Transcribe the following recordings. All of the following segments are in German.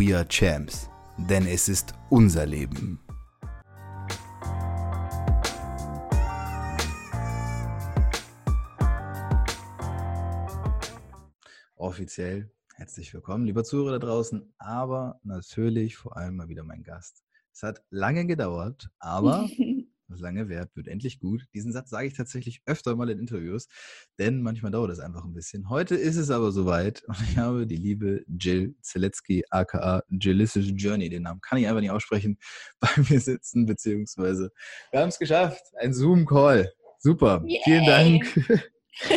We are Champs, denn es ist unser Leben. Offiziell herzlich willkommen, lieber Zuhörer da draußen, aber natürlich vor allem mal wieder mein Gast. Es hat lange gedauert, aber lange währt, wird endlich gut. Diesen Satz sage ich tatsächlich öfter mal in Interviews, denn manchmal dauert es einfach ein bisschen. Heute ist es aber soweit und ich habe die liebe Jill Zielecki, aka Jillicious Journey, den Namen kann ich einfach nicht aussprechen, bei mir sitzen, beziehungsweise wir haben es geschafft, ein Zoom-Call. Super, Yay. vielen Dank.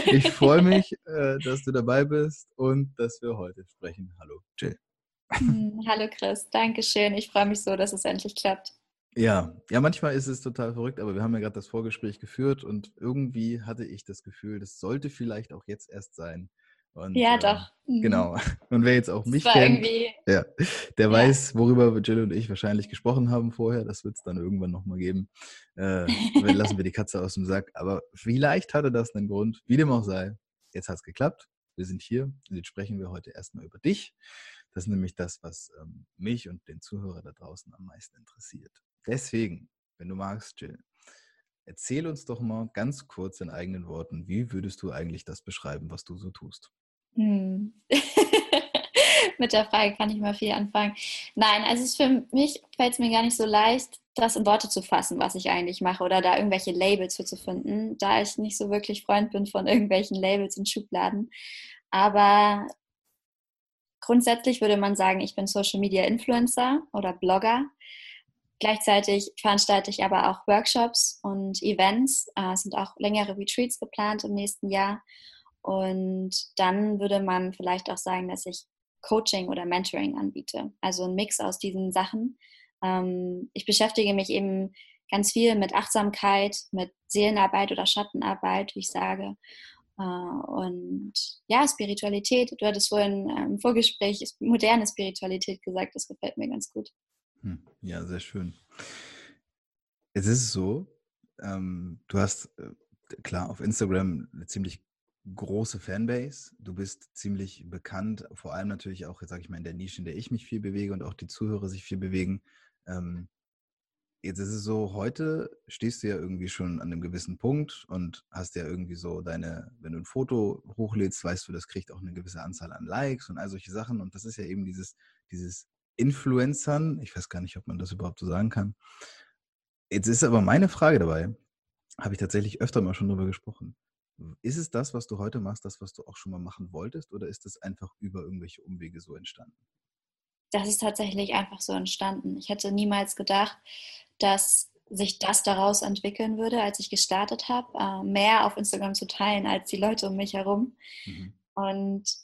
Ich freue mich, äh, dass du dabei bist und dass wir heute sprechen. Hallo, Jill. Hm, hallo Chris, danke schön. Ich freue mich so, dass es endlich klappt. Ja, ja, manchmal ist es total verrückt, aber wir haben ja gerade das Vorgespräch geführt und irgendwie hatte ich das Gefühl, das sollte vielleicht auch jetzt erst sein. Und, ja, äh, doch. Mhm. Genau. Und wer jetzt auch mich kennt, ja, der ja. weiß, worüber Jill und ich wahrscheinlich gesprochen haben vorher. Das wird es dann irgendwann nochmal geben. Äh, lassen wir die Katze aus dem Sack. Aber vielleicht hatte das einen Grund. Wie dem auch sei, jetzt hat es geklappt. Wir sind hier und jetzt sprechen wir heute erstmal über dich. Das ist nämlich das, was ähm, mich und den Zuhörer da draußen am meisten interessiert. Deswegen, wenn du magst, Jill, erzähl uns doch mal ganz kurz in eigenen Worten, wie würdest du eigentlich das beschreiben, was du so tust? Hm. Mit der Frage kann ich mal viel anfangen. Nein, also es für mich fällt es mir gar nicht so leicht, das in Worte zu fassen, was ich eigentlich mache oder da irgendwelche Labels für zu finden, da ich nicht so wirklich Freund bin von irgendwelchen Labels und Schubladen. Aber grundsätzlich würde man sagen, ich bin Social Media Influencer oder Blogger. Gleichzeitig veranstalte ich aber auch Workshops und Events. Es sind auch längere Retreats geplant im nächsten Jahr. Und dann würde man vielleicht auch sagen, dass ich Coaching oder Mentoring anbiete. Also ein Mix aus diesen Sachen. Ähm, ich beschäftige mich eben ganz viel mit Achtsamkeit, mit Seelenarbeit oder Schattenarbeit, wie ich sage. Äh, und ja, Spiritualität. Du hattest vorhin im Vorgespräch moderne Spiritualität gesagt. Das gefällt mir ganz gut. Hm, ja, sehr schön. Es ist so, ähm, du hast äh, klar auf Instagram eine ziemlich große Fanbase. Du bist ziemlich bekannt, vor allem natürlich auch, sage ich mal, in der Nische, in der ich mich viel bewege und auch die Zuhörer sich viel bewegen. Ähm, jetzt ist es so, heute stehst du ja irgendwie schon an einem gewissen Punkt und hast ja irgendwie so deine, wenn du ein Foto hochlädst, weißt du, das kriegt auch eine gewisse Anzahl an Likes und all solche Sachen. Und das ist ja eben dieses, dieses Influencern. Ich weiß gar nicht, ob man das überhaupt so sagen kann. Jetzt ist aber meine Frage dabei, habe ich tatsächlich öfter mal schon drüber gesprochen. Ist es das, was du heute machst, das, was du auch schon mal machen wolltest, oder ist es einfach über irgendwelche Umwege so entstanden? Das ist tatsächlich einfach so entstanden. Ich hätte niemals gedacht, dass sich das daraus entwickeln würde, als ich gestartet habe, äh, mehr auf Instagram zu teilen als die Leute um mich herum. Mhm. Und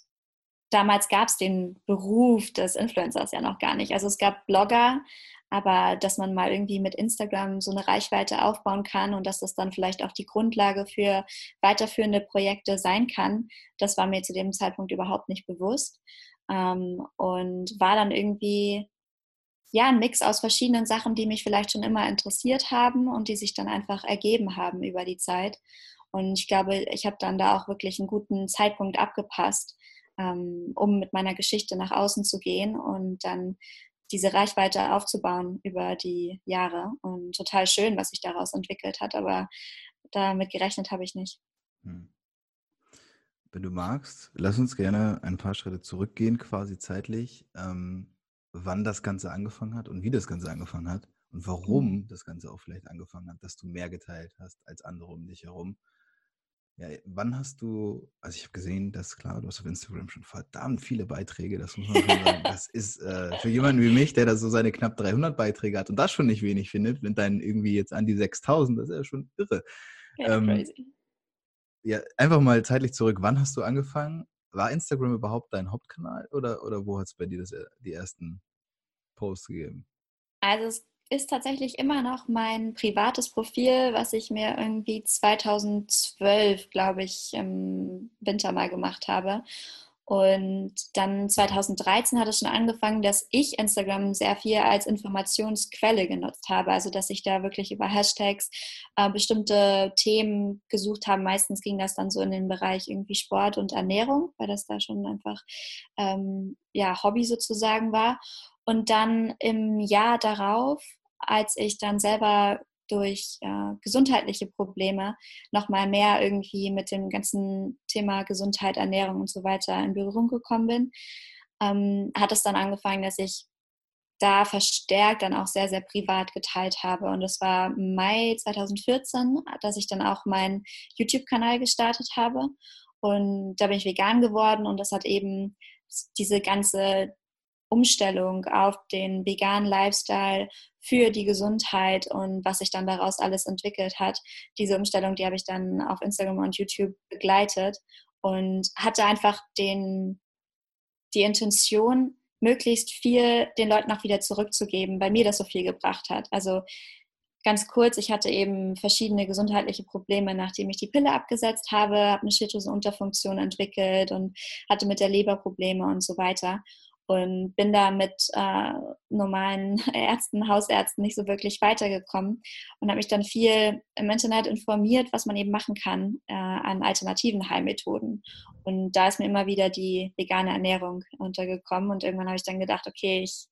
damals gab es den Beruf des Influencers ja noch gar nicht. Also es gab Blogger, aber dass man mal irgendwie mit Instagram so eine Reichweite aufbauen kann und dass das dann vielleicht auch die Grundlage für weiterführende Projekte sein kann, das war mir zu dem Zeitpunkt überhaupt nicht bewusst. Ähm, und war dann irgendwie ja ein Mix aus verschiedenen Sachen, die mich vielleicht schon immer interessiert haben und die sich dann einfach ergeben haben über die Zeit. Und ich glaube, ich habe dann da auch wirklich einen guten Zeitpunkt abgepasst, ähm, um mit meiner Geschichte nach außen zu gehen und dann diese Reichweite aufzubauen über die Jahre. Und total schön, was sich daraus entwickelt hat, aber damit gerechnet habe ich nicht. Hm. Wenn du magst, lass uns gerne ein paar Schritte zurückgehen, quasi zeitlich. Ähm, wann das Ganze angefangen hat und wie das Ganze angefangen hat und warum mhm. das Ganze auch vielleicht angefangen hat, dass du mehr geteilt hast als andere um dich herum. Ja, wann hast du, also ich habe gesehen, dass klar, du hast auf Instagram schon verdammt viele Beiträge, das muss man schon sagen. Das ist äh, für jemanden wie mich, der da so seine knapp 300 Beiträge hat und das schon nicht wenig findet, mit deinen irgendwie jetzt an die 6000, das ist ja schon irre. Ja, ähm, crazy. Ja, einfach mal zeitlich zurück. Wann hast du angefangen? War Instagram überhaupt dein Hauptkanal oder, oder wo hat es bei dir das, äh, die ersten Posts gegeben? Also es ist tatsächlich immer noch mein privates Profil, was ich mir irgendwie 2012, glaube ich, im Winter mal gemacht habe. Und dann 2013 hat es schon angefangen, dass ich Instagram sehr viel als Informationsquelle genutzt habe. Also dass ich da wirklich über Hashtags äh, bestimmte Themen gesucht habe. Meistens ging das dann so in den Bereich irgendwie Sport und Ernährung, weil das da schon einfach ähm, ja, Hobby sozusagen war. Und dann im Jahr darauf als ich dann selber durch äh, gesundheitliche Probleme nochmal mehr irgendwie mit dem ganzen Thema Gesundheit, Ernährung und so weiter in Berührung gekommen bin, ähm, hat es dann angefangen, dass ich da verstärkt dann auch sehr, sehr privat geteilt habe. Und es war Mai 2014, dass ich dann auch meinen YouTube-Kanal gestartet habe. Und da bin ich vegan geworden und das hat eben diese ganze Umstellung auf den veganen Lifestyle für die Gesundheit und was sich dann daraus alles entwickelt hat. Diese Umstellung, die habe ich dann auf Instagram und YouTube begleitet und hatte einfach den, die Intention, möglichst viel den Leuten auch wieder zurückzugeben, weil mir das so viel gebracht hat. Also ganz kurz, ich hatte eben verschiedene gesundheitliche Probleme, nachdem ich die Pille abgesetzt habe, habe eine Schilddrüsenunterfunktion entwickelt und hatte mit der Leber Probleme und so weiter und bin da mit äh, normalen Ärzten, Hausärzten nicht so wirklich weitergekommen und habe mich dann viel im Internet informiert, was man eben machen kann äh, an alternativen Heilmethoden. Und da ist mir immer wieder die vegane Ernährung untergekommen und irgendwann habe ich dann gedacht, okay, ich,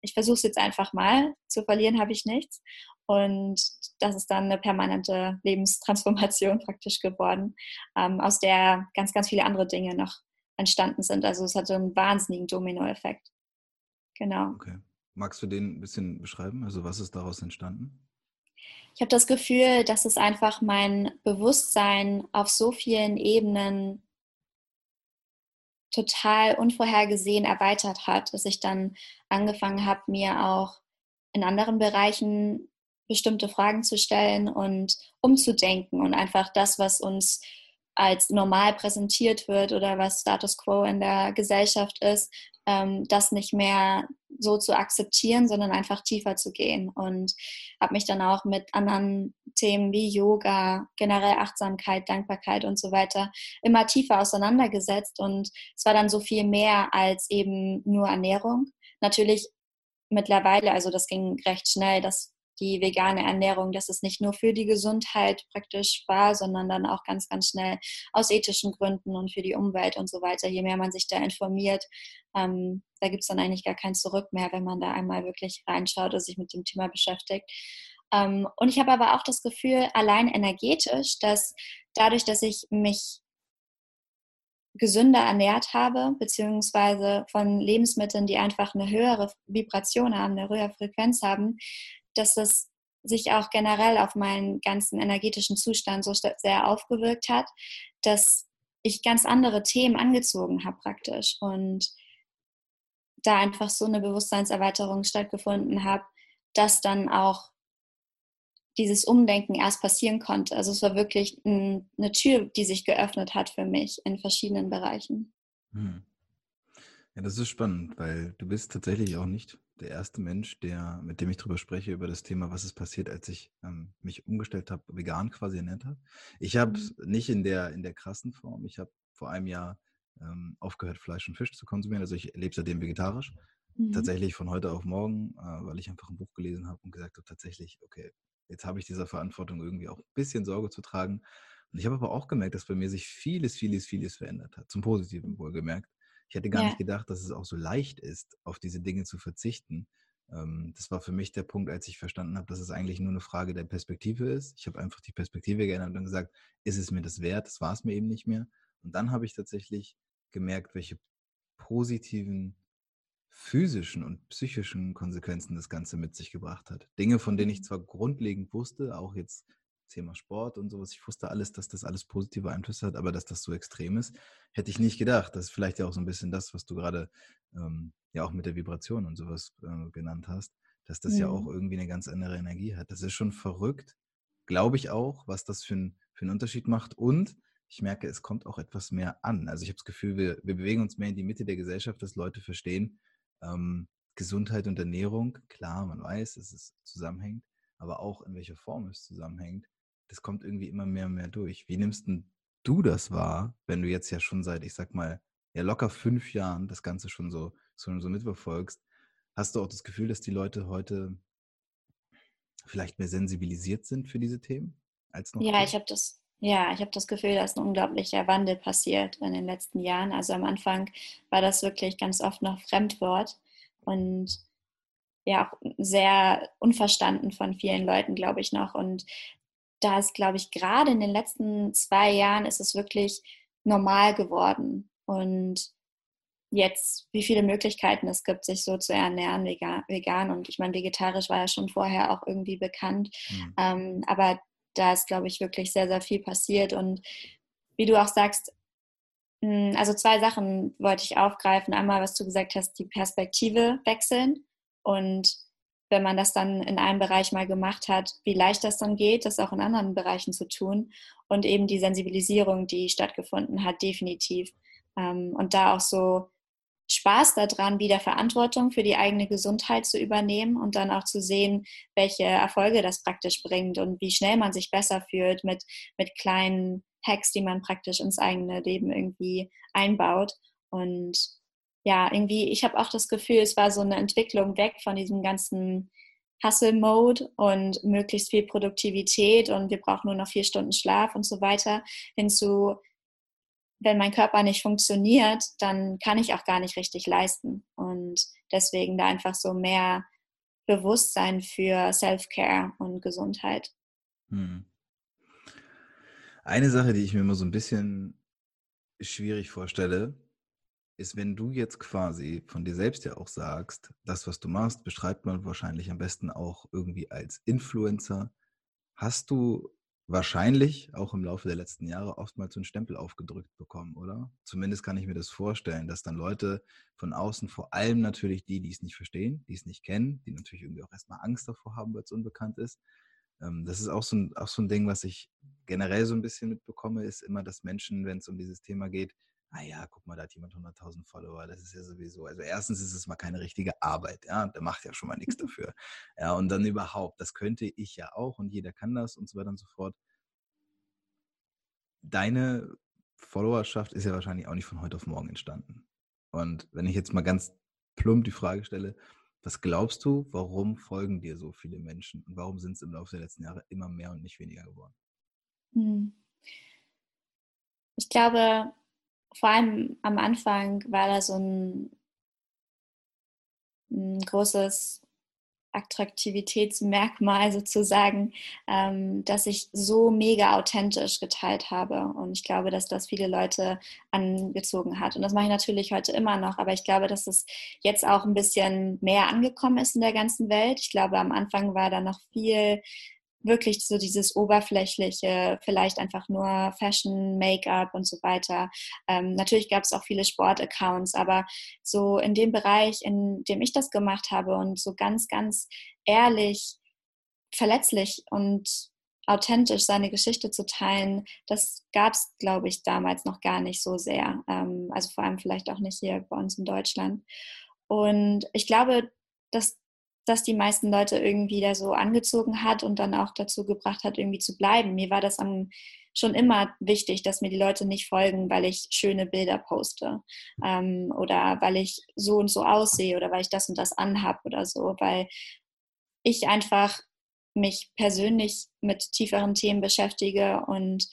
ich versuche es jetzt einfach mal, zu verlieren habe ich nichts. Und das ist dann eine permanente Lebenstransformation praktisch geworden, ähm, aus der ganz, ganz viele andere Dinge noch entstanden sind. Also es hatte einen wahnsinnigen Dominoeffekt. Genau. Okay. Magst du den ein bisschen beschreiben? Also was ist daraus entstanden? Ich habe das Gefühl, dass es einfach mein Bewusstsein auf so vielen Ebenen total unvorhergesehen erweitert hat, dass ich dann angefangen habe, mir auch in anderen Bereichen bestimmte Fragen zu stellen und umzudenken und einfach das, was uns als normal präsentiert wird oder was Status quo in der Gesellschaft ist, ähm, das nicht mehr so zu akzeptieren, sondern einfach tiefer zu gehen. Und habe mich dann auch mit anderen Themen wie Yoga, generell Achtsamkeit, Dankbarkeit und so weiter immer tiefer auseinandergesetzt. Und es war dann so viel mehr als eben nur Ernährung. Natürlich mittlerweile, also das ging recht schnell, dass die vegane Ernährung, dass es nicht nur für die Gesundheit praktisch war, sondern dann auch ganz, ganz schnell aus ethischen Gründen und für die Umwelt und so weiter. Je mehr man sich da informiert, ähm, da gibt es dann eigentlich gar kein Zurück mehr, wenn man da einmal wirklich reinschaut und sich mit dem Thema beschäftigt. Ähm, und ich habe aber auch das Gefühl, allein energetisch, dass dadurch, dass ich mich gesünder ernährt habe, beziehungsweise von Lebensmitteln, die einfach eine höhere Vibration haben, eine höhere Frequenz haben, dass das sich auch generell auf meinen ganzen energetischen Zustand so sehr aufgewirkt hat, dass ich ganz andere Themen angezogen habe praktisch und da einfach so eine Bewusstseinserweiterung stattgefunden hat, dass dann auch dieses Umdenken erst passieren konnte. Also es war wirklich eine Tür, die sich geöffnet hat für mich in verschiedenen Bereichen. Hm. Ja, das ist spannend, weil du bist tatsächlich auch nicht der erste Mensch, der, mit dem ich darüber spreche, über das Thema, was ist passiert, als ich ähm, mich umgestellt habe, vegan quasi ernährt habe. Ich habe mhm. nicht in der, in der krassen Form. Ich habe vor einem Jahr ähm, aufgehört, Fleisch und Fisch zu konsumieren. Also ich lebe seitdem vegetarisch. Mhm. Tatsächlich von heute auf morgen, äh, weil ich einfach ein Buch gelesen habe und gesagt habe, tatsächlich, okay, jetzt habe ich dieser Verantwortung irgendwie auch ein bisschen Sorge zu tragen. Und ich habe aber auch gemerkt, dass bei mir sich vieles, vieles, vieles verändert hat. Zum Positiven wohlgemerkt. Ich hätte gar ja. nicht gedacht, dass es auch so leicht ist, auf diese Dinge zu verzichten. Ähm, das war für mich der Punkt, als ich verstanden habe, dass es eigentlich nur eine Frage der Perspektive ist. Ich habe einfach die Perspektive geändert und gesagt, ist es mir das wert? Das war es mir eben nicht mehr. Und dann habe ich tatsächlich gemerkt, welche positiven physischen und psychischen Konsequenzen das Ganze mit sich gebracht hat. Dinge, von denen ich mhm. zwar grundlegend wusste, auch jetzt Thema Sport und sowas, ich wusste alles, dass das alles positive Einflüsse hat, aber dass das so extrem ist, hätte ich nicht gedacht. Das ist vielleicht ja auch so ein bisschen das, was du gerade ähm, ja auch mit der Vibration und sowas äh, genannt hast, dass das mhm. ja auch irgendwie eine ganz andere Energie hat. Das ist schon verrückt, glaube ich auch, was das für, ein, für einen Unterschied macht und ich merke, es kommt auch etwas mehr an. Also ich habe das Gefühl, wir, wir bewegen uns mehr in die Mitte der Gesellschaft, dass Leute verstehen, ähm, Gesundheit und Ernährung, klar, man weiß, dass es zusammenhängt, aber auch in welcher Form es zusammenhängt, das kommt irgendwie immer mehr und mehr durch. Wie nimmst du das wahr, wenn du jetzt ja schon seit, ich sag mal, ja locker fünf Jahren das Ganze schon so, so, so mitverfolgst? Hast du auch das Gefühl, dass die Leute heute vielleicht mehr sensibilisiert sind für diese Themen als noch? Ja, ich habe das ja, ich habe das Gefühl, dass ein unglaublicher Wandel passiert in den letzten Jahren. Also am Anfang war das wirklich ganz oft noch Fremdwort und ja auch sehr unverstanden von vielen Leuten, glaube ich noch. Und da ist, glaube ich, gerade in den letzten zwei Jahren ist es wirklich normal geworden. Und jetzt, wie viele Möglichkeiten es gibt, sich so zu ernähren, vegan. Und ich meine, vegetarisch war ja schon vorher auch irgendwie bekannt. Mhm. Ähm, aber da ist, glaube ich, wirklich sehr, sehr viel passiert. Und wie du auch sagst, hm, also zwei Sachen wollte ich aufgreifen. Einmal, was du gesagt hast, die Perspektive wechseln. Und wenn man das dann in einem Bereich mal gemacht hat, wie leicht das dann geht, das auch in anderen Bereichen zu tun. Und eben die Sensibilisierung, die stattgefunden hat, definitiv. Ähm, und da auch so Spaß daran, wieder Verantwortung für die eigene Gesundheit zu übernehmen und dann auch zu sehen, welche Erfolge das praktisch bringt und wie schnell man sich besser fühlt mit, mit kleinen Hacks, die man praktisch ins eigene Leben irgendwie einbaut. Und ja, irgendwie, ich habe auch das Gefühl, es war so eine Entwicklung weg von diesem ganzen Hustle-Mode und möglichst viel Produktivität und wir brauchen nur noch vier Stunden Schlaf und so weiter, hinzu, wenn mein Körper nicht funktioniert, dann kann ich auch gar nicht richtig leisten. Und deswegen da einfach so mehr Bewusstsein für Self-Care und Gesundheit. Hm. Eine Sache, die ich mir immer so ein bisschen schwierig vorstelle, ist, wenn du jetzt quasi von dir selbst ja auch sagst, das, was du machst, beschreibt man wahrscheinlich am besten auch irgendwie als Influencer. Hast du wahrscheinlich auch im Laufe der letzten Jahre oftmals so einen Stempel aufgedrückt bekommen, oder? Zumindest kann ich mir das vorstellen, dass dann Leute von außen, vor allem natürlich die, die es nicht verstehen, die es nicht kennen, die natürlich irgendwie auch erstmal Angst davor haben, weil es unbekannt ist. Ähm, das ist auch so, ein, auch so ein Ding, was ich generell so ein bisschen mitbekomme, ist immer, dass Menschen, wenn es um dieses Thema geht, ah ja, guck mal, da hat jemand 100.000 Follower, das ist ja sowieso, also erstens ist es mal keine richtige Arbeit, ja, der macht ja schon mal nichts dafür. Ja, und dann überhaupt, das könnte ich ja auch und jeder kann das und so weiter und so fort. Deine Followerschaft ist ja wahrscheinlich auch nicht von heute auf morgen entstanden. Und wenn ich jetzt mal ganz plump die Frage stelle, was glaubst du, warum folgen dir so viele Menschen und warum sind es im Laufe der letzten Jahre immer mehr und nicht weniger geworden? Hm. Ich glaube, vor allem am Anfang war da so ein, ein großes Attraktivitätsmerkmal sozusagen, ähm, dass ich so mega authentisch geteilt habe. Und ich glaube, dass das viele Leute angezogen hat. Und das mache ich natürlich heute immer noch, aber ich glaube, dass es jetzt auch ein bisschen mehr angekommen ist in der ganzen Welt. Ich glaube, am Anfang war da noch viel wirklich so dieses oberflächliche, vielleicht einfach nur Fashion, Make-up und so weiter. Ähm, natürlich gab es auch viele Sportaccounts, aber so in dem Bereich, in dem ich das gemacht habe und so ganz, ganz ehrlich, verletzlich und authentisch seine Geschichte zu teilen, das gab es, glaube ich, damals noch gar nicht so sehr. Ähm, also vor allem vielleicht auch nicht hier bei uns in Deutschland. Und ich glaube, dass das die meisten Leute irgendwie da so angezogen hat und dann auch dazu gebracht hat, irgendwie zu bleiben. Mir war das am, schon immer wichtig, dass mir die Leute nicht folgen, weil ich schöne Bilder poste ähm, oder weil ich so und so aussehe oder weil ich das und das anhab oder so, weil ich einfach mich persönlich mit tieferen Themen beschäftige und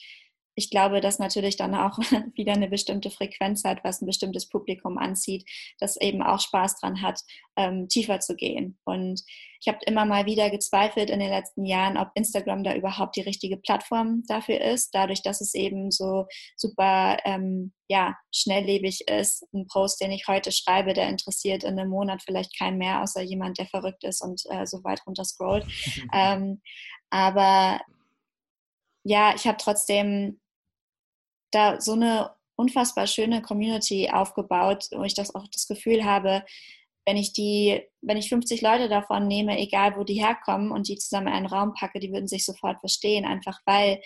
ich glaube, dass natürlich dann auch wieder eine bestimmte Frequenz hat, was ein bestimmtes Publikum anzieht, das eben auch Spaß dran hat, ähm, tiefer zu gehen. Und ich habe immer mal wieder gezweifelt in den letzten Jahren, ob Instagram da überhaupt die richtige Plattform dafür ist, dadurch, dass es eben so super ähm, ja, schnelllebig ist. Ein Post, den ich heute schreibe, der interessiert in einem Monat vielleicht keinen mehr, außer jemand, der verrückt ist und äh, so weit runter scrollt. ähm, aber ja, ich habe trotzdem da so eine unfassbar schöne Community aufgebaut, wo ich das auch das Gefühl habe, wenn ich die, wenn ich 50 Leute davon nehme, egal wo die herkommen und die zusammen in einen Raum packe, die würden sich sofort verstehen, einfach weil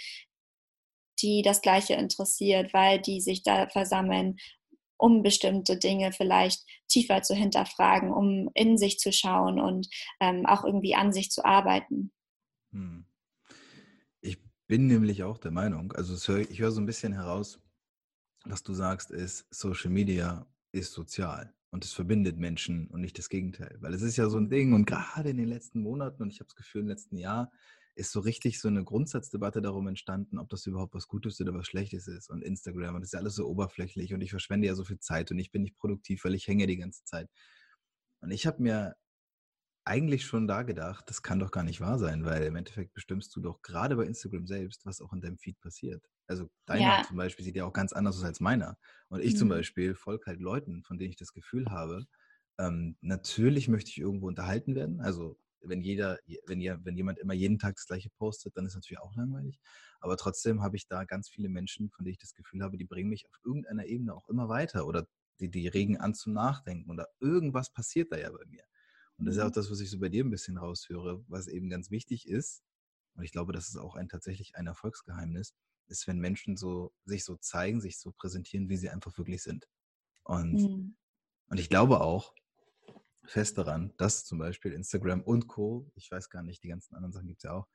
die das Gleiche interessiert, weil die sich da versammeln, um bestimmte Dinge vielleicht tiefer zu hinterfragen, um in sich zu schauen und ähm, auch irgendwie an sich zu arbeiten. Hm bin nämlich auch der Meinung, also hör, ich höre so ein bisschen heraus, was du sagst, ist, Social Media ist sozial und es verbindet Menschen und nicht das Gegenteil. Weil es ist ja so ein Ding und gerade in den letzten Monaten und ich habe das Gefühl, im letzten Jahr ist so richtig so eine Grundsatzdebatte darum entstanden, ob das überhaupt was Gutes oder was Schlechtes ist. Und Instagram und das ist ja alles so oberflächlich und ich verschwende ja so viel Zeit und ich bin nicht produktiv, weil ich hänge die ganze Zeit. Und ich habe mir eigentlich schon da gedacht, das kann doch gar nicht wahr sein, weil im Endeffekt bestimmst du doch gerade bei Instagram selbst, was auch in deinem Feed passiert. Also deiner ja. zum Beispiel sieht ja auch ganz anders aus als meiner. Und ich mhm. zum Beispiel folge halt Leuten, von denen ich das Gefühl habe, ähm, natürlich möchte ich irgendwo unterhalten werden. Also wenn jeder, wenn, ja, wenn jemand immer jeden Tag das gleiche postet, dann ist natürlich auch langweilig. Aber trotzdem habe ich da ganz viele Menschen, von denen ich das Gefühl habe, die bringen mich auf irgendeiner Ebene auch immer weiter oder die, die regen an zum Nachdenken oder irgendwas passiert da ja bei mir. Und das ist auch mhm. das, was ich so bei dir ein bisschen raushöre, was eben ganz wichtig ist. Und ich glaube, das ist auch ein tatsächlich ein Erfolgsgeheimnis, ist, wenn Menschen so sich so zeigen, sich so präsentieren, wie sie einfach wirklich sind. Und, mhm. und ich glaube auch fest daran, dass zum Beispiel Instagram und Co., ich weiß gar nicht, die ganzen anderen Sachen gibt es ja auch,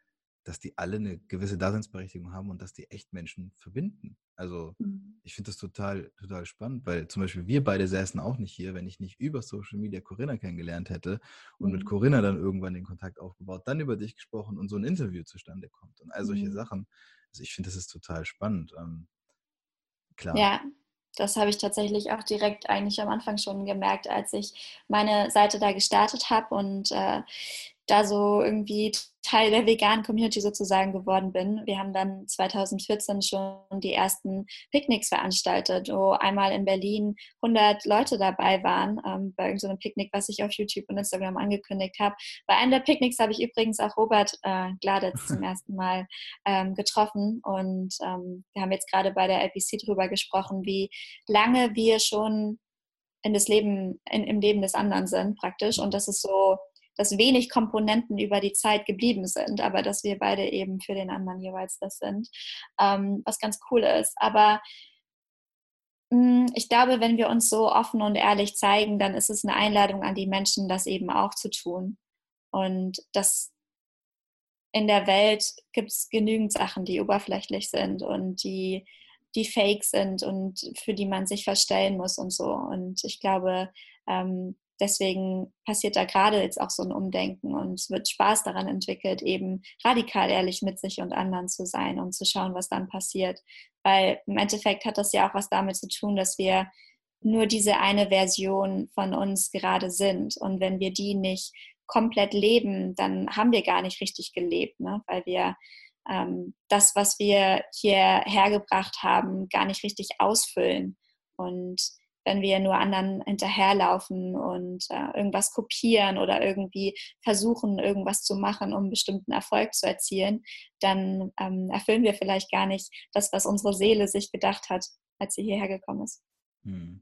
dass die alle eine gewisse Daseinsberechtigung haben und dass die echt Menschen verbinden. Also mhm. ich finde das total, total spannend, weil zum Beispiel wir beide säßen auch nicht hier, wenn ich nicht über Social Media Corinna kennengelernt hätte und mhm. mit Corinna dann irgendwann den Kontakt aufgebaut, dann über dich gesprochen und so ein Interview zustande kommt und all solche mhm. Sachen. Also ich finde, das ist total spannend. Ähm, klar. Ja, das habe ich tatsächlich auch direkt eigentlich am Anfang schon gemerkt, als ich meine Seite da gestartet habe und äh, da so irgendwie Teil der veganen Community sozusagen geworden bin. Wir haben dann 2014 schon die ersten Picknicks veranstaltet, wo einmal in Berlin 100 Leute dabei waren, ähm, bei irgendeinem so Picknick, was ich auf YouTube und Instagram angekündigt habe. Bei einem der Picknicks habe ich übrigens auch Robert äh, Gladitz zum ersten Mal ähm, getroffen und ähm, wir haben jetzt gerade bei der LPC drüber gesprochen, wie lange wir schon in das Leben, in, im Leben des anderen sind praktisch und das ist so dass wenig Komponenten über die Zeit geblieben sind, aber dass wir beide eben für den anderen jeweils das sind, ähm, was ganz cool ist. Aber mh, hm, ich glaube, wenn wir uns so offen und ehrlich zeigen, dann ist es eine Einladung an die Menschen, das eben auch zu tun. Und das in der Welt gibt es genügend Sachen, die oberflächlich sind und die, die fake sind und für die man sich verstellen muss und so. Und ich glaube, ähm, deswegen passiert da gerade jetzt auch so ein Umdenken und es wird Spaß daran entwickelt, eben radikal ehrlich mit sich und anderen zu sein und zu schauen, was dann passiert. Weil im Endeffekt hat das ja auch was damit zu tun, dass wir nur diese eine Version von uns gerade sind. Und wenn wir die nicht komplett leben, dann haben wir gar nicht richtig gelebt, ne? weil wir ähm, das, was wir hierher gebracht haben, gar nicht richtig ausfüllen. Und wenn wir nur anderen hinterherlaufen und äh, irgendwas kopieren oder irgendwie versuchen, irgendwas zu machen, um bestimmten Erfolg zu erzielen, dann ähm, erfüllen wir vielleicht gar nicht das, was unsere Seele sich gedacht hat, als sie hierher gekommen ist. Hm.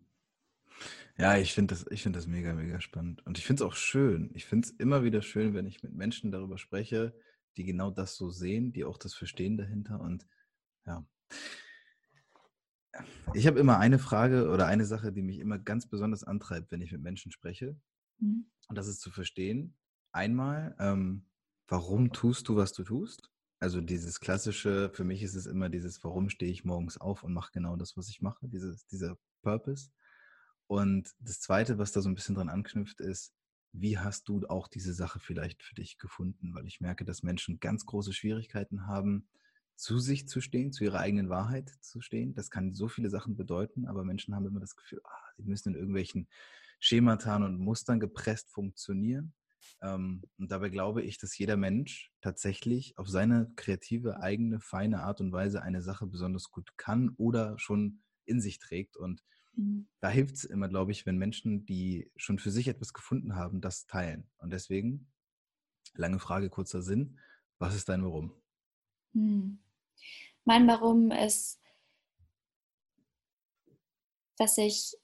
Ja, ich finde das, find das mega, mega spannend. Und ich finde es auch schön. Ich finde es immer wieder schön, wenn ich mit Menschen darüber spreche, die genau das so sehen, die auch das Verstehen dahinter. Und ja, ich habe immer eine Frage oder eine Sache, die mich immer ganz besonders antreibt, wenn ich mit Menschen spreche. Mhm. Und das ist zu verstehen, einmal, ähm, warum tust du, was du tust? Also dieses klassische, für mich ist es immer dieses, warum stehe ich morgens auf und mache genau das, was ich mache, dieses, dieser Purpose. Und das Zweite, was da so ein bisschen dran anknüpft, ist, wie hast du auch diese Sache vielleicht für dich gefunden? Weil ich merke, dass Menschen ganz große Schwierigkeiten haben, zu sich zu stehen, zu ihrer eigenen Wahrheit zu stehen. Das kann so viele Sachen bedeuten, aber Menschen haben immer das Gefühl, ah, sie müssen in irgendwelchen Schemata und Mustern gepresst funktionieren. Ähm, und dabei glaube ich, dass jeder Mensch tatsächlich auf seine kreative, eigene, feine Art und Weise eine Sache besonders gut kann oder schon in sich trägt. Und mhm. da hilft es immer, glaube ich, wenn Menschen, die schon für sich etwas gefunden haben, das teilen. Und deswegen, lange Frage, kurzer Sinn, was ist dein Warum? Mhm. Mein Warum ist, dass ich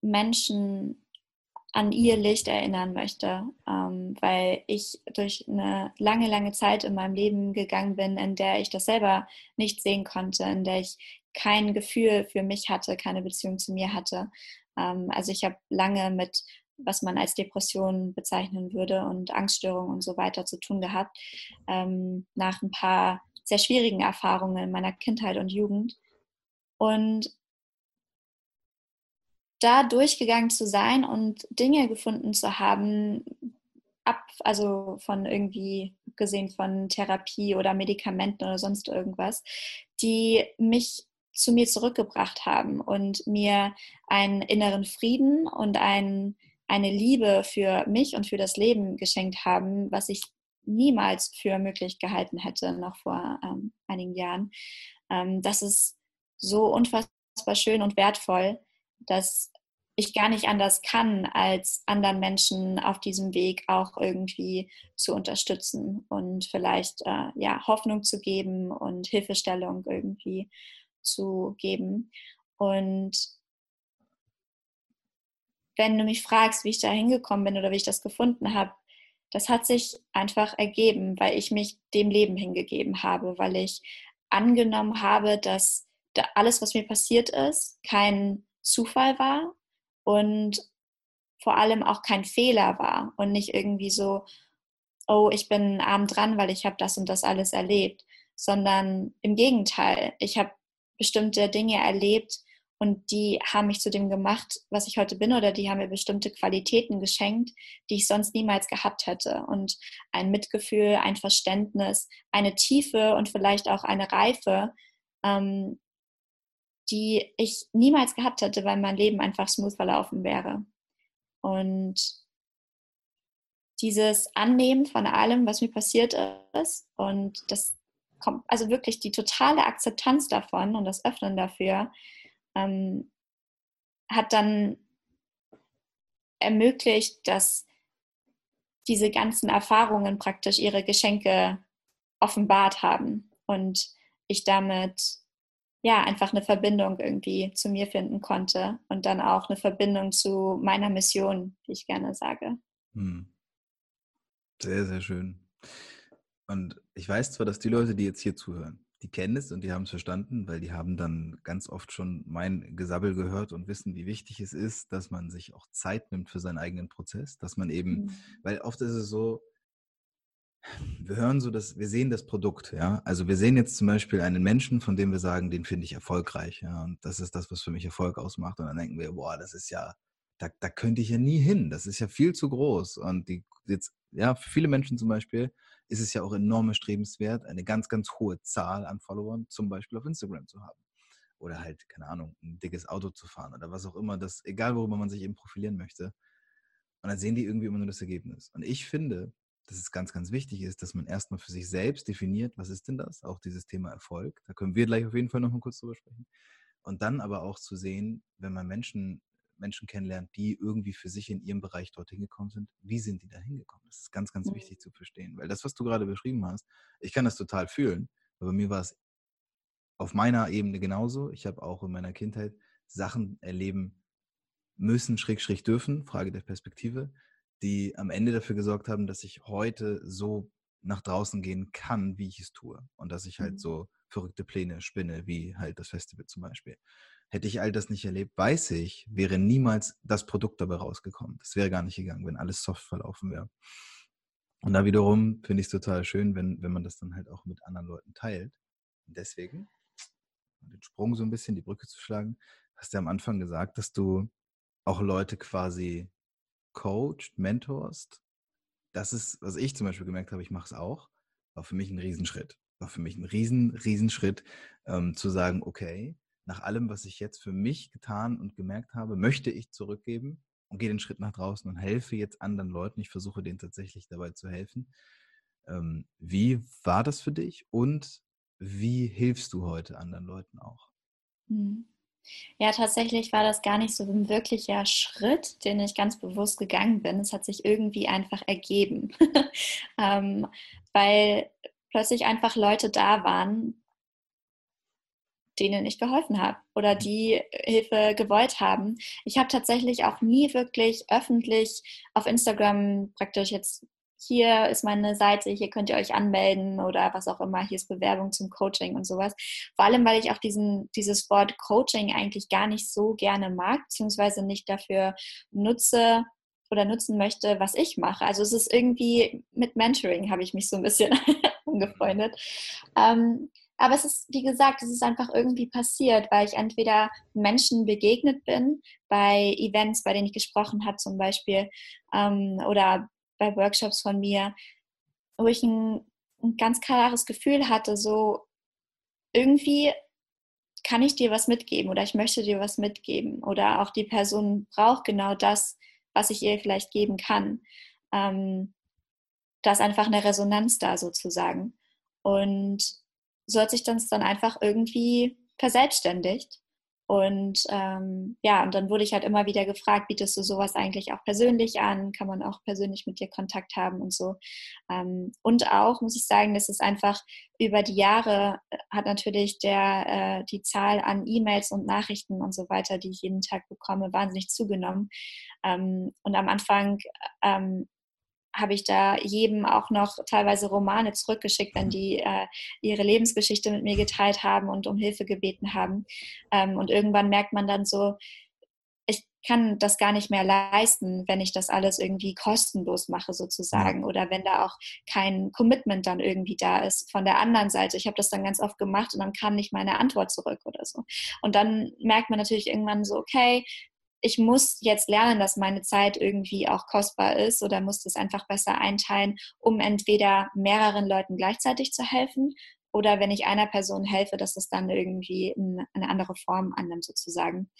Menschen an ihr Licht erinnern möchte, ähm, weil ich durch eine lange, lange Zeit in meinem Leben gegangen bin, in der ich das selber nicht sehen konnte, in der ich kein Gefühl für mich hatte, keine Beziehung zu mir hatte. Ähm, also ich habe lange mit, was man als Depression bezeichnen würde und Angststörungen und so weiter zu tun gehabt, ähm, nach ein paar sehr schwierigen Erfahrungen in meiner Kindheit und Jugend. Und da durchgegangen zu sein und Dinge gefunden zu haben, ab, also von irgendwie gesehen von Therapie oder Medikamenten oder sonst irgendwas, die mich zu mir zurückgebracht haben und mir einen inneren Frieden und ein, eine Liebe für mich und für das Leben geschenkt haben, was ich niemals für möglich gehalten hätte, noch vor ähm, einigen Jahren. Ähm, das ist so unfassbar schön und wertvoll, dass ich gar nicht anders kann, als anderen Menschen auf diesem Weg auch irgendwie zu unterstützen und vielleicht äh, ja, Hoffnung zu geben und Hilfestellung irgendwie zu geben. Und wenn du mich fragst, wie ich da hingekommen bin oder wie ich das gefunden habe, das hat sich einfach ergeben, weil ich mich dem Leben hingegeben habe, weil ich angenommen habe, dass alles, was mir passiert ist, kein Zufall war und vor allem auch kein Fehler war und nicht irgendwie so, oh, ich bin arm dran, weil ich habe das und das alles erlebt, sondern im Gegenteil, ich habe bestimmte Dinge erlebt und die haben mich zu dem gemacht, was ich heute bin oder die haben mir bestimmte Qualitäten geschenkt, die ich sonst niemals gehabt hätte und ein Mitgefühl, ein Verständnis, eine Tiefe und vielleicht auch eine Reife, ähm, die ich niemals gehabt hätte, weil mein Leben einfach smooth verlaufen wäre. Und dieses Annehmen von allem, was mir passiert ist und das kommt, also wirklich die totale Akzeptanz davon und das Öffnen dafür, ähm, hat dann ermöglicht, dass diese ganzen Erfahrungen praktisch ihre Geschenke offenbart haben und ich damit ja, einfach eine Verbindung irgendwie zu mir finden konnte und dann auch eine Verbindung zu meiner Mission, wie ich gerne sage. Hm. Sehr, sehr schön. Und ich weiß zwar, dass die Leute, die jetzt hier zuhören, die kennen es und die haben es verstanden, weil die haben dann ganz oft schon mein Gesabbel gehört und wissen, wie wichtig es ist, dass man sich auch Zeit nimmt für seinen eigenen Prozess, dass man eben, mhm. weil oft ist es so, wir hören so, dass wir sehen das Produkt, ja. Also wir sehen jetzt zum Beispiel einen Menschen, von dem wir sagen, den finde ich erfolgreich, ja. Und das ist das, was für mich Erfolg ausmacht. Und dann denken wir, boah, das ist ja, da, da könnte ich ja nie hin. Das ist ja viel zu groß. Und die jetzt, ja, für viele Menschen zum Beispiel ist es ja auch enorm strebenswert, eine ganz, ganz hohe Zahl an Followern zum Beispiel auf Instagram zu haben. Oder halt, keine Ahnung, ein dickes Auto zu fahren oder was auch immer, das, egal worüber man sich eben profilieren möchte. Und dann sehen die irgendwie immer nur das Ergebnis. Und ich finde, dass es ganz, ganz wichtig ist, dass man erstmal für sich selbst definiert, was ist denn das? Auch dieses Thema Erfolg. Da können wir gleich auf jeden Fall noch mal kurz drüber sprechen. Und dann aber auch zu sehen, wenn man Menschen, Menschen kennenlernt, die irgendwie für sich in ihrem Bereich dorthin gekommen sind, wie sind die da hingekommen? Das ist ganz, ganz mhm. wichtig zu verstehen. Weil das, was du gerade beschrieben hast, ich kann das total fühlen. Aber bei mir war es auf meiner Ebene genauso. Ich habe auch in meiner Kindheit Sachen erleben müssen, schräg, schräg dürfen, Frage der Perspektive, die am Ende dafür gesorgt haben, dass ich heute so nach draußen gehen kann, wie ich es tue. Und dass ich halt mhm. so verrückte Pläne spinne, wie halt das Festival zum Beispiel. Hätte ich all das nicht erlebt, weiß ich, wäre niemals das Produkt dabei rausgekommen. Das wäre gar nicht gegangen, wenn alles soft verlaufen wäre. Und da wiederum finde ich es total schön, wenn, wenn man das dann halt auch mit anderen Leuten teilt. Und deswegen, den Sprung so ein bisschen, die Brücke zu schlagen, hast du am Anfang gesagt, dass du auch Leute quasi coacht, mentorst, das ist, was ich zum Beispiel gemerkt habe, ich mache es auch, war für mich ein Riesenschritt. war für mich ein riesen, riesen Schritt, ähm, zu sagen, okay, nach allem, was ich jetzt für mich getan und gemerkt habe, möchte ich zurückgeben und gehe den Schritt nach draußen und helfe jetzt anderen Leuten. Ich versuche denen tatsächlich dabei zu helfen. Ähm, wie war das für dich und wie hilfst du heute anderen Leuten auch? Mhm. Ja, tatsächlich war das gar nicht so ein wirklicher Schritt, den ich ganz bewusst gegangen bin. Es hat sich irgendwie einfach ergeben, ähm, weil plötzlich einfach Leute da waren, denen ich geholfen habe oder mhm. die Hilfe gewollt haben. Ich habe tatsächlich auch nie wirklich öffentlich auf Instagram praktisch jetzt hier ist meine Seite, hier könnt ihr euch anmelden oder was auch immer, hier ist Bewerbung zum Coaching und sowas. Vor allem, weil ich auch diesen, dieses Wort Coaching eigentlich gar nicht so gerne mag, beziehungsweise nicht dafür nutze oder nutzen möchte, was ich mache. Also es ist irgendwie mit Mentoring habe ich mich so ein bisschen angefreundet. Ähm, aber es ist, wie gesagt, es ist einfach irgendwie passiert, weil ich entweder Menschen begegnet bin, bei Events, bei denen ich gesprochen habe zum Beispiel, ähm, oder bei Workshops von mir, wo ich ein, ein ganz klares Gefühl hatte, so irgendwie kann ich dir was mitgeben oder ich möchte dir was mitgeben oder auch die Person braucht genau das, was ich ihr vielleicht geben kann. Ähm, da ist einfach eine Resonanz da sozusagen. Und so hat sich das dann einfach irgendwie verselbstständigt. Und ähm, ja, und dann wurde ich halt immer wieder gefragt, bietest du sowas eigentlich auch persönlich an? Kann man auch persönlich mit dir Kontakt haben und so. Ähm, und auch, muss ich sagen, dass es einfach über die Jahre äh, hat natürlich der, äh, die Zahl an E-Mails und Nachrichten und so weiter, die ich jeden Tag bekomme, wahnsinnig zugenommen. Ähm, und am Anfang ähm, habe ich da jedem auch noch teilweise Romane zurückgeschickt, wenn die äh, ihre Lebensgeschichte mit mir geteilt haben und um Hilfe gebeten haben. Ähm, und irgendwann merkt man dann so, ich kann das gar nicht mehr leisten, wenn ich das alles irgendwie kostenlos mache sozusagen oder wenn da auch kein Commitment dann irgendwie da ist von der anderen Seite. Ich habe das dann ganz oft gemacht und dann kam nicht meine Antwort zurück oder so. Und dann merkt man natürlich irgendwann so, okay, ich muss jetzt lernen, dass meine Zeit irgendwie auch kostbar ist oder muss das einfach besser einteilen, um entweder mehreren Leuten gleichzeitig zu helfen oder wenn ich einer Person helfe, dass es dann irgendwie eine andere Form annimmt sozusagen.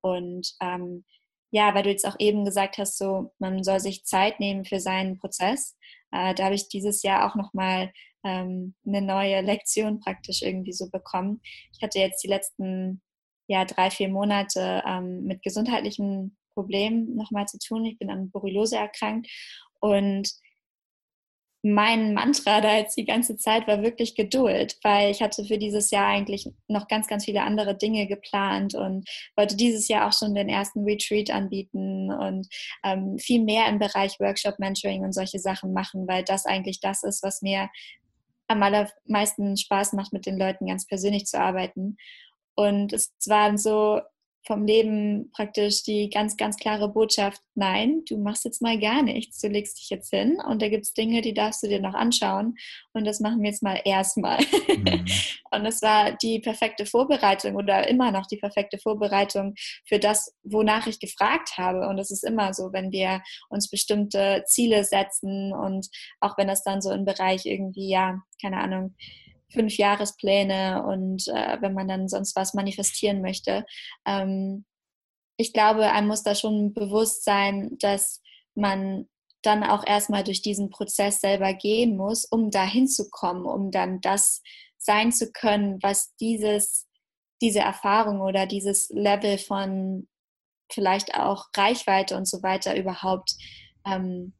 Und ähm, ja, weil du jetzt auch eben gesagt hast, so man soll sich Zeit nehmen für seinen Prozess. Äh, da habe ich dieses Jahr auch noch mal ähm, eine neue Lektion praktisch irgendwie so bekommen. Ich hatte jetzt die letzten ja, drei, vier Monate ähm, mit gesundheitlichen Problemen nochmal zu tun. Ich bin an Borreliose erkrankt und mein Mantra da jetzt die ganze Zeit war wirklich Geduld, weil ich hatte für dieses Jahr eigentlich noch ganz, ganz viele andere Dinge geplant und wollte dieses Jahr auch schon den ersten Retreat anbieten und ähm, viel mehr im Bereich Workshop, Mentoring und solche Sachen machen, weil das eigentlich das ist, was mir am allermeisten Spaß macht, mit den Leuten ganz persönlich zu arbeiten. Und es waren so vom Leben praktisch die ganz, ganz klare Botschaft, nein, du machst jetzt mal gar nichts, du legst dich jetzt hin und da gibt es Dinge, die darfst du dir noch anschauen und das machen wir jetzt mal erstmal. Mhm. und es war die perfekte Vorbereitung oder immer noch die perfekte Vorbereitung für das, wonach ich gefragt habe. Und es ist immer so, wenn wir uns bestimmte Ziele setzen und auch wenn das dann so im Bereich irgendwie, ja, keine Ahnung, fünf Jahrespläne und äh, wenn man dann sonst was manifestieren möchte. Ähm, ich glaube, einem muss da schon bewusst sein, dass man dann auch erstmal durch diesen Prozess selber gehen muss, um da hinzukommen, um dann das sein zu können, was dieses, diese Erfahrung oder dieses Level von vielleicht auch Reichweite und so weiter überhaupt ähm,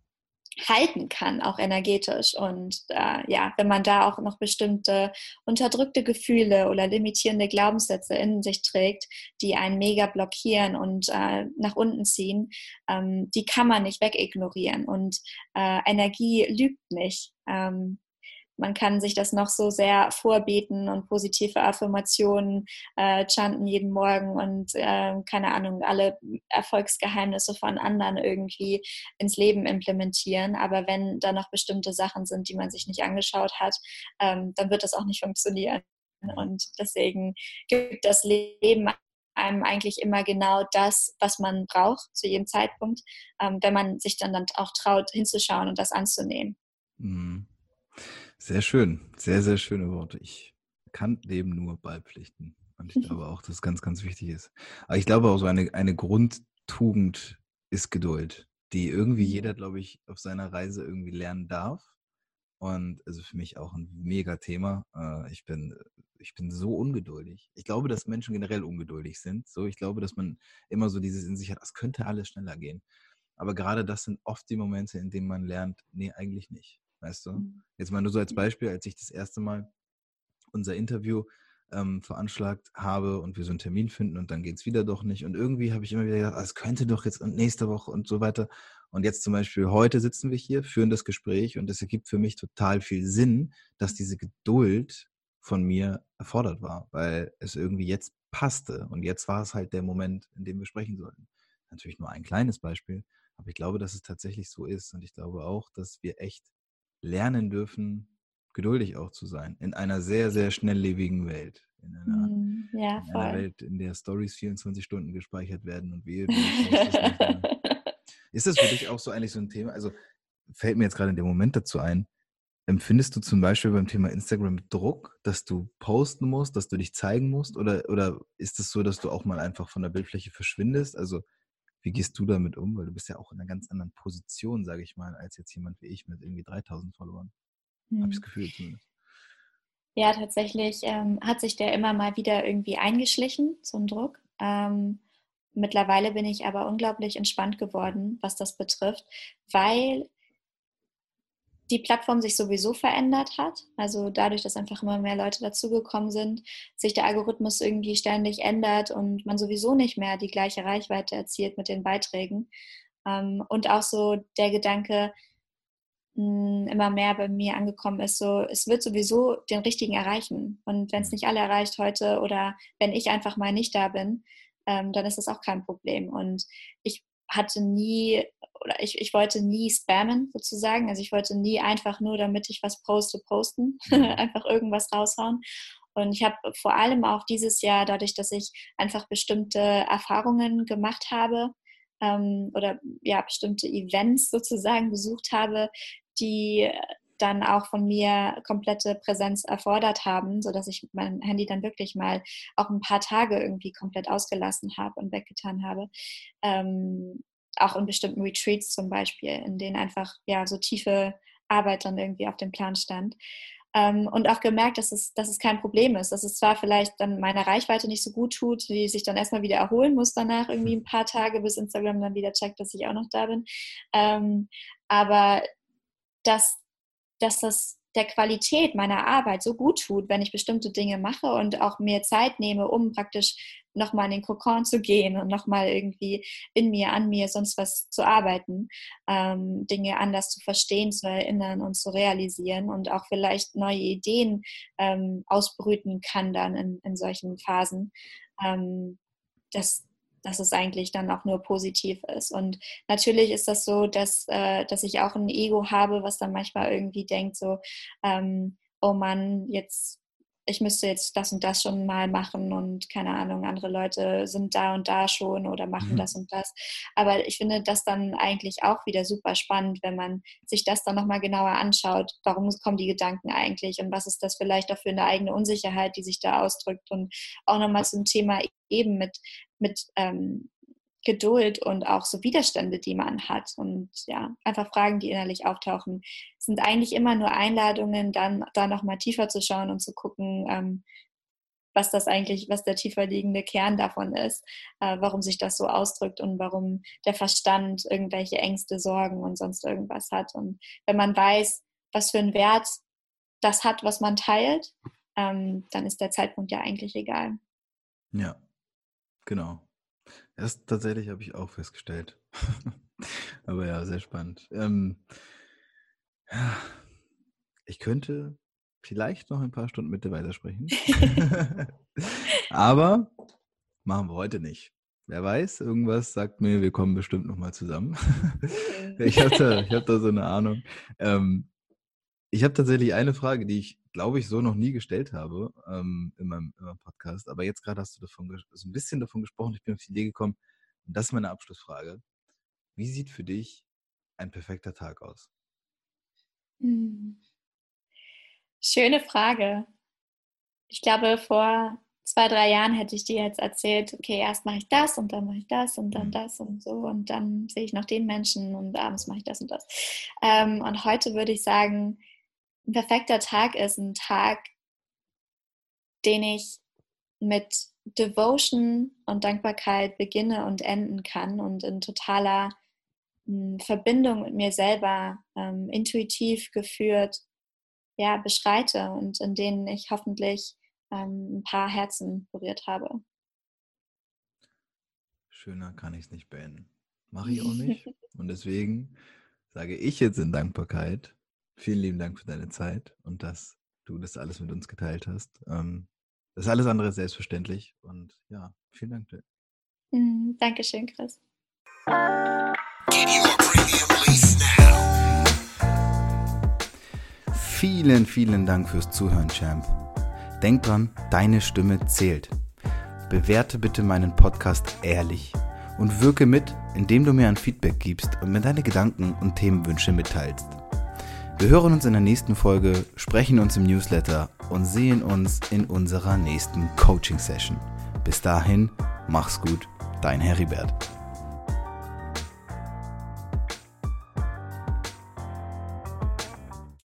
halten kann, auch energetisch. Und äh, ja, wenn man da auch noch bestimmte unterdrückte Gefühle oder limitierende Glaubenssätze in sich trägt, die einen mega blockieren und äh, nach unten ziehen, ähm, die kann man nicht wegignorieren. Und äh, Energie lügt nicht. Ähm, man kann sich das noch so sehr vorbeten und positive Affirmationen äh, chanten jeden Morgen und äh, keine Ahnung, alle Erfolgsgeheimnisse von anderen irgendwie ins Leben implementieren. Aber wenn da noch bestimmte Sachen sind, die man sich nicht angeschaut hat, ähm, dann wird das auch nicht funktionieren. Und deswegen gibt das Leben einem eigentlich immer genau das, was man braucht zu jedem Zeitpunkt, ähm, wenn man sich dann, dann auch traut, hinzuschauen und das anzunehmen. Mhm. Sehr schön, sehr, sehr schöne Worte. Ich kann dem nur beipflichten. Und ich glaube auch, dass es ganz, ganz wichtig ist. Aber ich glaube auch so eine, eine Grundtugend ist Geduld, die irgendwie mhm. jeder, glaube ich, auf seiner Reise irgendwie lernen darf. Und also für mich auch ein mega Thema. Äh, ich bin, ich bin so ungeduldig. Ich glaube, dass Menschen generell ungeduldig sind. So, ich glaube, dass man immer so dieses in sich hat, es könnte alles schneller gehen. Aber gerade das sind oft die Momente, in denen man lernt, nee, eigentlich nicht. Weißt du? Mhm. Jetzt mal nur so als Beispiel, als ich das erste Mal unser Interview ähm, veranschlagt habe und wir so einen Termin finden und dann geht es wieder doch nicht. Und irgendwie habe ich immer wieder gedacht, ah, es könnte doch jetzt und nächste Woche und so weiter. Und jetzt zum Beispiel heute sitzen wir hier, führen das Gespräch und es ergibt für mich total viel Sinn, dass diese Geduld von mir erfordert war, weil es irgendwie jetzt passte. Und jetzt war es halt der Moment, in dem wir sprechen sollten. Natürlich nur ein kleines Beispiel, aber ich glaube, dass es tatsächlich so ist. Und ich glaube auch, dass wir echt lernen dürfen, geduldig auch zu sein. In einer sehr, sehr schnelllebigen Welt. In einer, hm, ja, in einer Welt, in der Stories 24 Stunden gespeichert werden und wir. ist das für dich auch so eigentlich so ein Thema? Also fällt mir jetzt gerade in dem Moment dazu ein. Empfindest du zum Beispiel beim Thema Instagram Druck, dass du posten musst, dass du dich zeigen musst? Oder, oder ist es so, dass du auch mal einfach von der Bildfläche verschwindest? Also, wie gehst du damit um? Weil du bist ja auch in einer ganz anderen Position, sage ich mal, als jetzt jemand wie ich mit irgendwie 3000 Followern. Hm. Habe ich das Gefühl zumindest. Ja, tatsächlich ähm, hat sich der immer mal wieder irgendwie eingeschlichen, so ein Druck. Ähm, mittlerweile bin ich aber unglaublich entspannt geworden, was das betrifft, weil die Plattform sich sowieso verändert hat. Also dadurch, dass einfach immer mehr Leute dazugekommen sind, sich der Algorithmus irgendwie ständig ändert und man sowieso nicht mehr die gleiche Reichweite erzielt mit den Beiträgen. Ähm, und auch so der Gedanke, immer mehr bei mir angekommen ist, so es wird sowieso den richtigen erreichen. Und wenn es nicht alle erreicht heute oder wenn ich einfach mal nicht da bin, ähm, dann ist das auch kein Problem. Und ich hatte nie oder ich, ich wollte nie spammen sozusagen. Also ich wollte nie einfach nur, damit ich was poste, posten, mhm. einfach irgendwas raushauen. Und ich habe vor allem auch dieses Jahr, dadurch, dass ich einfach bestimmte Erfahrungen gemacht habe, ähm, oder ja, bestimmte Events sozusagen besucht habe, die dann auch von mir komplette Präsenz erfordert haben, sodass ich mein Handy dann wirklich mal auch ein paar Tage irgendwie komplett ausgelassen habe und weggetan habe. Ähm, auch in bestimmten Retreats zum Beispiel, in denen einfach ja so tiefe Arbeit dann irgendwie auf dem Plan stand. Ähm, und auch gemerkt, dass es, dass es kein Problem ist, dass es zwar vielleicht dann meiner Reichweite nicht so gut tut, die sich dann erstmal wieder erholen muss danach irgendwie ein paar Tage, bis Instagram dann wieder checkt, dass ich auch noch da bin. Ähm, aber dass, dass das der Qualität meiner Arbeit so gut tut, wenn ich bestimmte Dinge mache und auch mir Zeit nehme, um praktisch nochmal in den Kokon zu gehen und nochmal irgendwie in mir, an mir, sonst was zu arbeiten, ähm, Dinge anders zu verstehen, zu erinnern und zu realisieren und auch vielleicht neue Ideen ähm, ausbrüten kann dann in, in solchen Phasen. Ähm, das, dass es eigentlich dann auch nur positiv ist. Und natürlich ist das so, dass, äh, dass ich auch ein Ego habe, was dann manchmal irgendwie denkt, so, ähm, oh Mann, jetzt, ich müsste jetzt das und das schon mal machen und keine Ahnung, andere Leute sind da und da schon oder machen mhm. das und das. Aber ich finde das dann eigentlich auch wieder super spannend, wenn man sich das dann nochmal genauer anschaut. Warum kommen die Gedanken eigentlich und was ist das vielleicht auch für eine eigene Unsicherheit, die sich da ausdrückt und auch nochmal zum Thema eben mit mit ähm, Geduld und auch so Widerstände, die man hat. Und ja, einfach Fragen, die innerlich auftauchen, sind eigentlich immer nur Einladungen, dann da nochmal tiefer zu schauen und zu gucken, ähm, was das eigentlich, was der tiefer liegende Kern davon ist, äh, warum sich das so ausdrückt und warum der Verstand irgendwelche Ängste, Sorgen und sonst irgendwas hat. Und wenn man weiß, was für einen Wert das hat, was man teilt, ähm, dann ist der Zeitpunkt ja eigentlich egal. Ja, Genau. Das tatsächlich habe ich auch festgestellt. Aber ja, sehr spannend. Ähm, ja, ich könnte vielleicht noch ein paar Stunden mit dir weitersprechen. Aber machen wir heute nicht. Wer weiß, irgendwas sagt mir, wir kommen bestimmt nochmal zusammen. ich habe da, hab da so eine Ahnung. Ähm, ich habe tatsächlich eine Frage, die ich, glaube ich, so noch nie gestellt habe ähm, in, meinem, in, meinem, Podcast. Aber jetzt gerade hast du davon so ein bisschen davon gesprochen. Ich bin auf die Idee gekommen. Und das ist meine Abschlussfrage. Wie sieht für dich ein perfekter Tag aus? Hm. Schöne Frage. Ich glaube, vor zwei, drei Jahren hätte ich dir jetzt erzählt, okay, erst mache ich das und dann mache ich das und dann mhm. das und so und dann sehe ich noch den Menschen und abends mache ich das und das. Ähm, und heute würde ich sagen, ein perfekter Tag ist ein Tag, den ich mit Devotion und Dankbarkeit beginne und enden kann und in totaler hm, Verbindung mit mir selber ähm, intuitiv geführt ja, beschreite und in denen ich hoffentlich ähm, ein paar Herzen berührt habe. Schöner kann ich es nicht beenden. Mache ich auch nicht. und deswegen sage ich jetzt in Dankbarkeit, vielen lieben Dank für deine Zeit und dass du das alles mit uns geteilt hast. Ähm, das ist alles andere selbstverständlich und ja, vielen Dank dir. Mm, Dankeschön, Chris. Vielen, vielen Dank fürs Zuhören, Champ. Denk dran, deine Stimme zählt. Bewerte bitte meinen Podcast ehrlich und wirke mit, indem du mir ein Feedback gibst und mir deine Gedanken und Themenwünsche mitteilst. Wir hören uns in der nächsten Folge, sprechen uns im Newsletter und sehen uns in unserer nächsten Coaching-Session. Bis dahin, mach's gut, dein Heribert.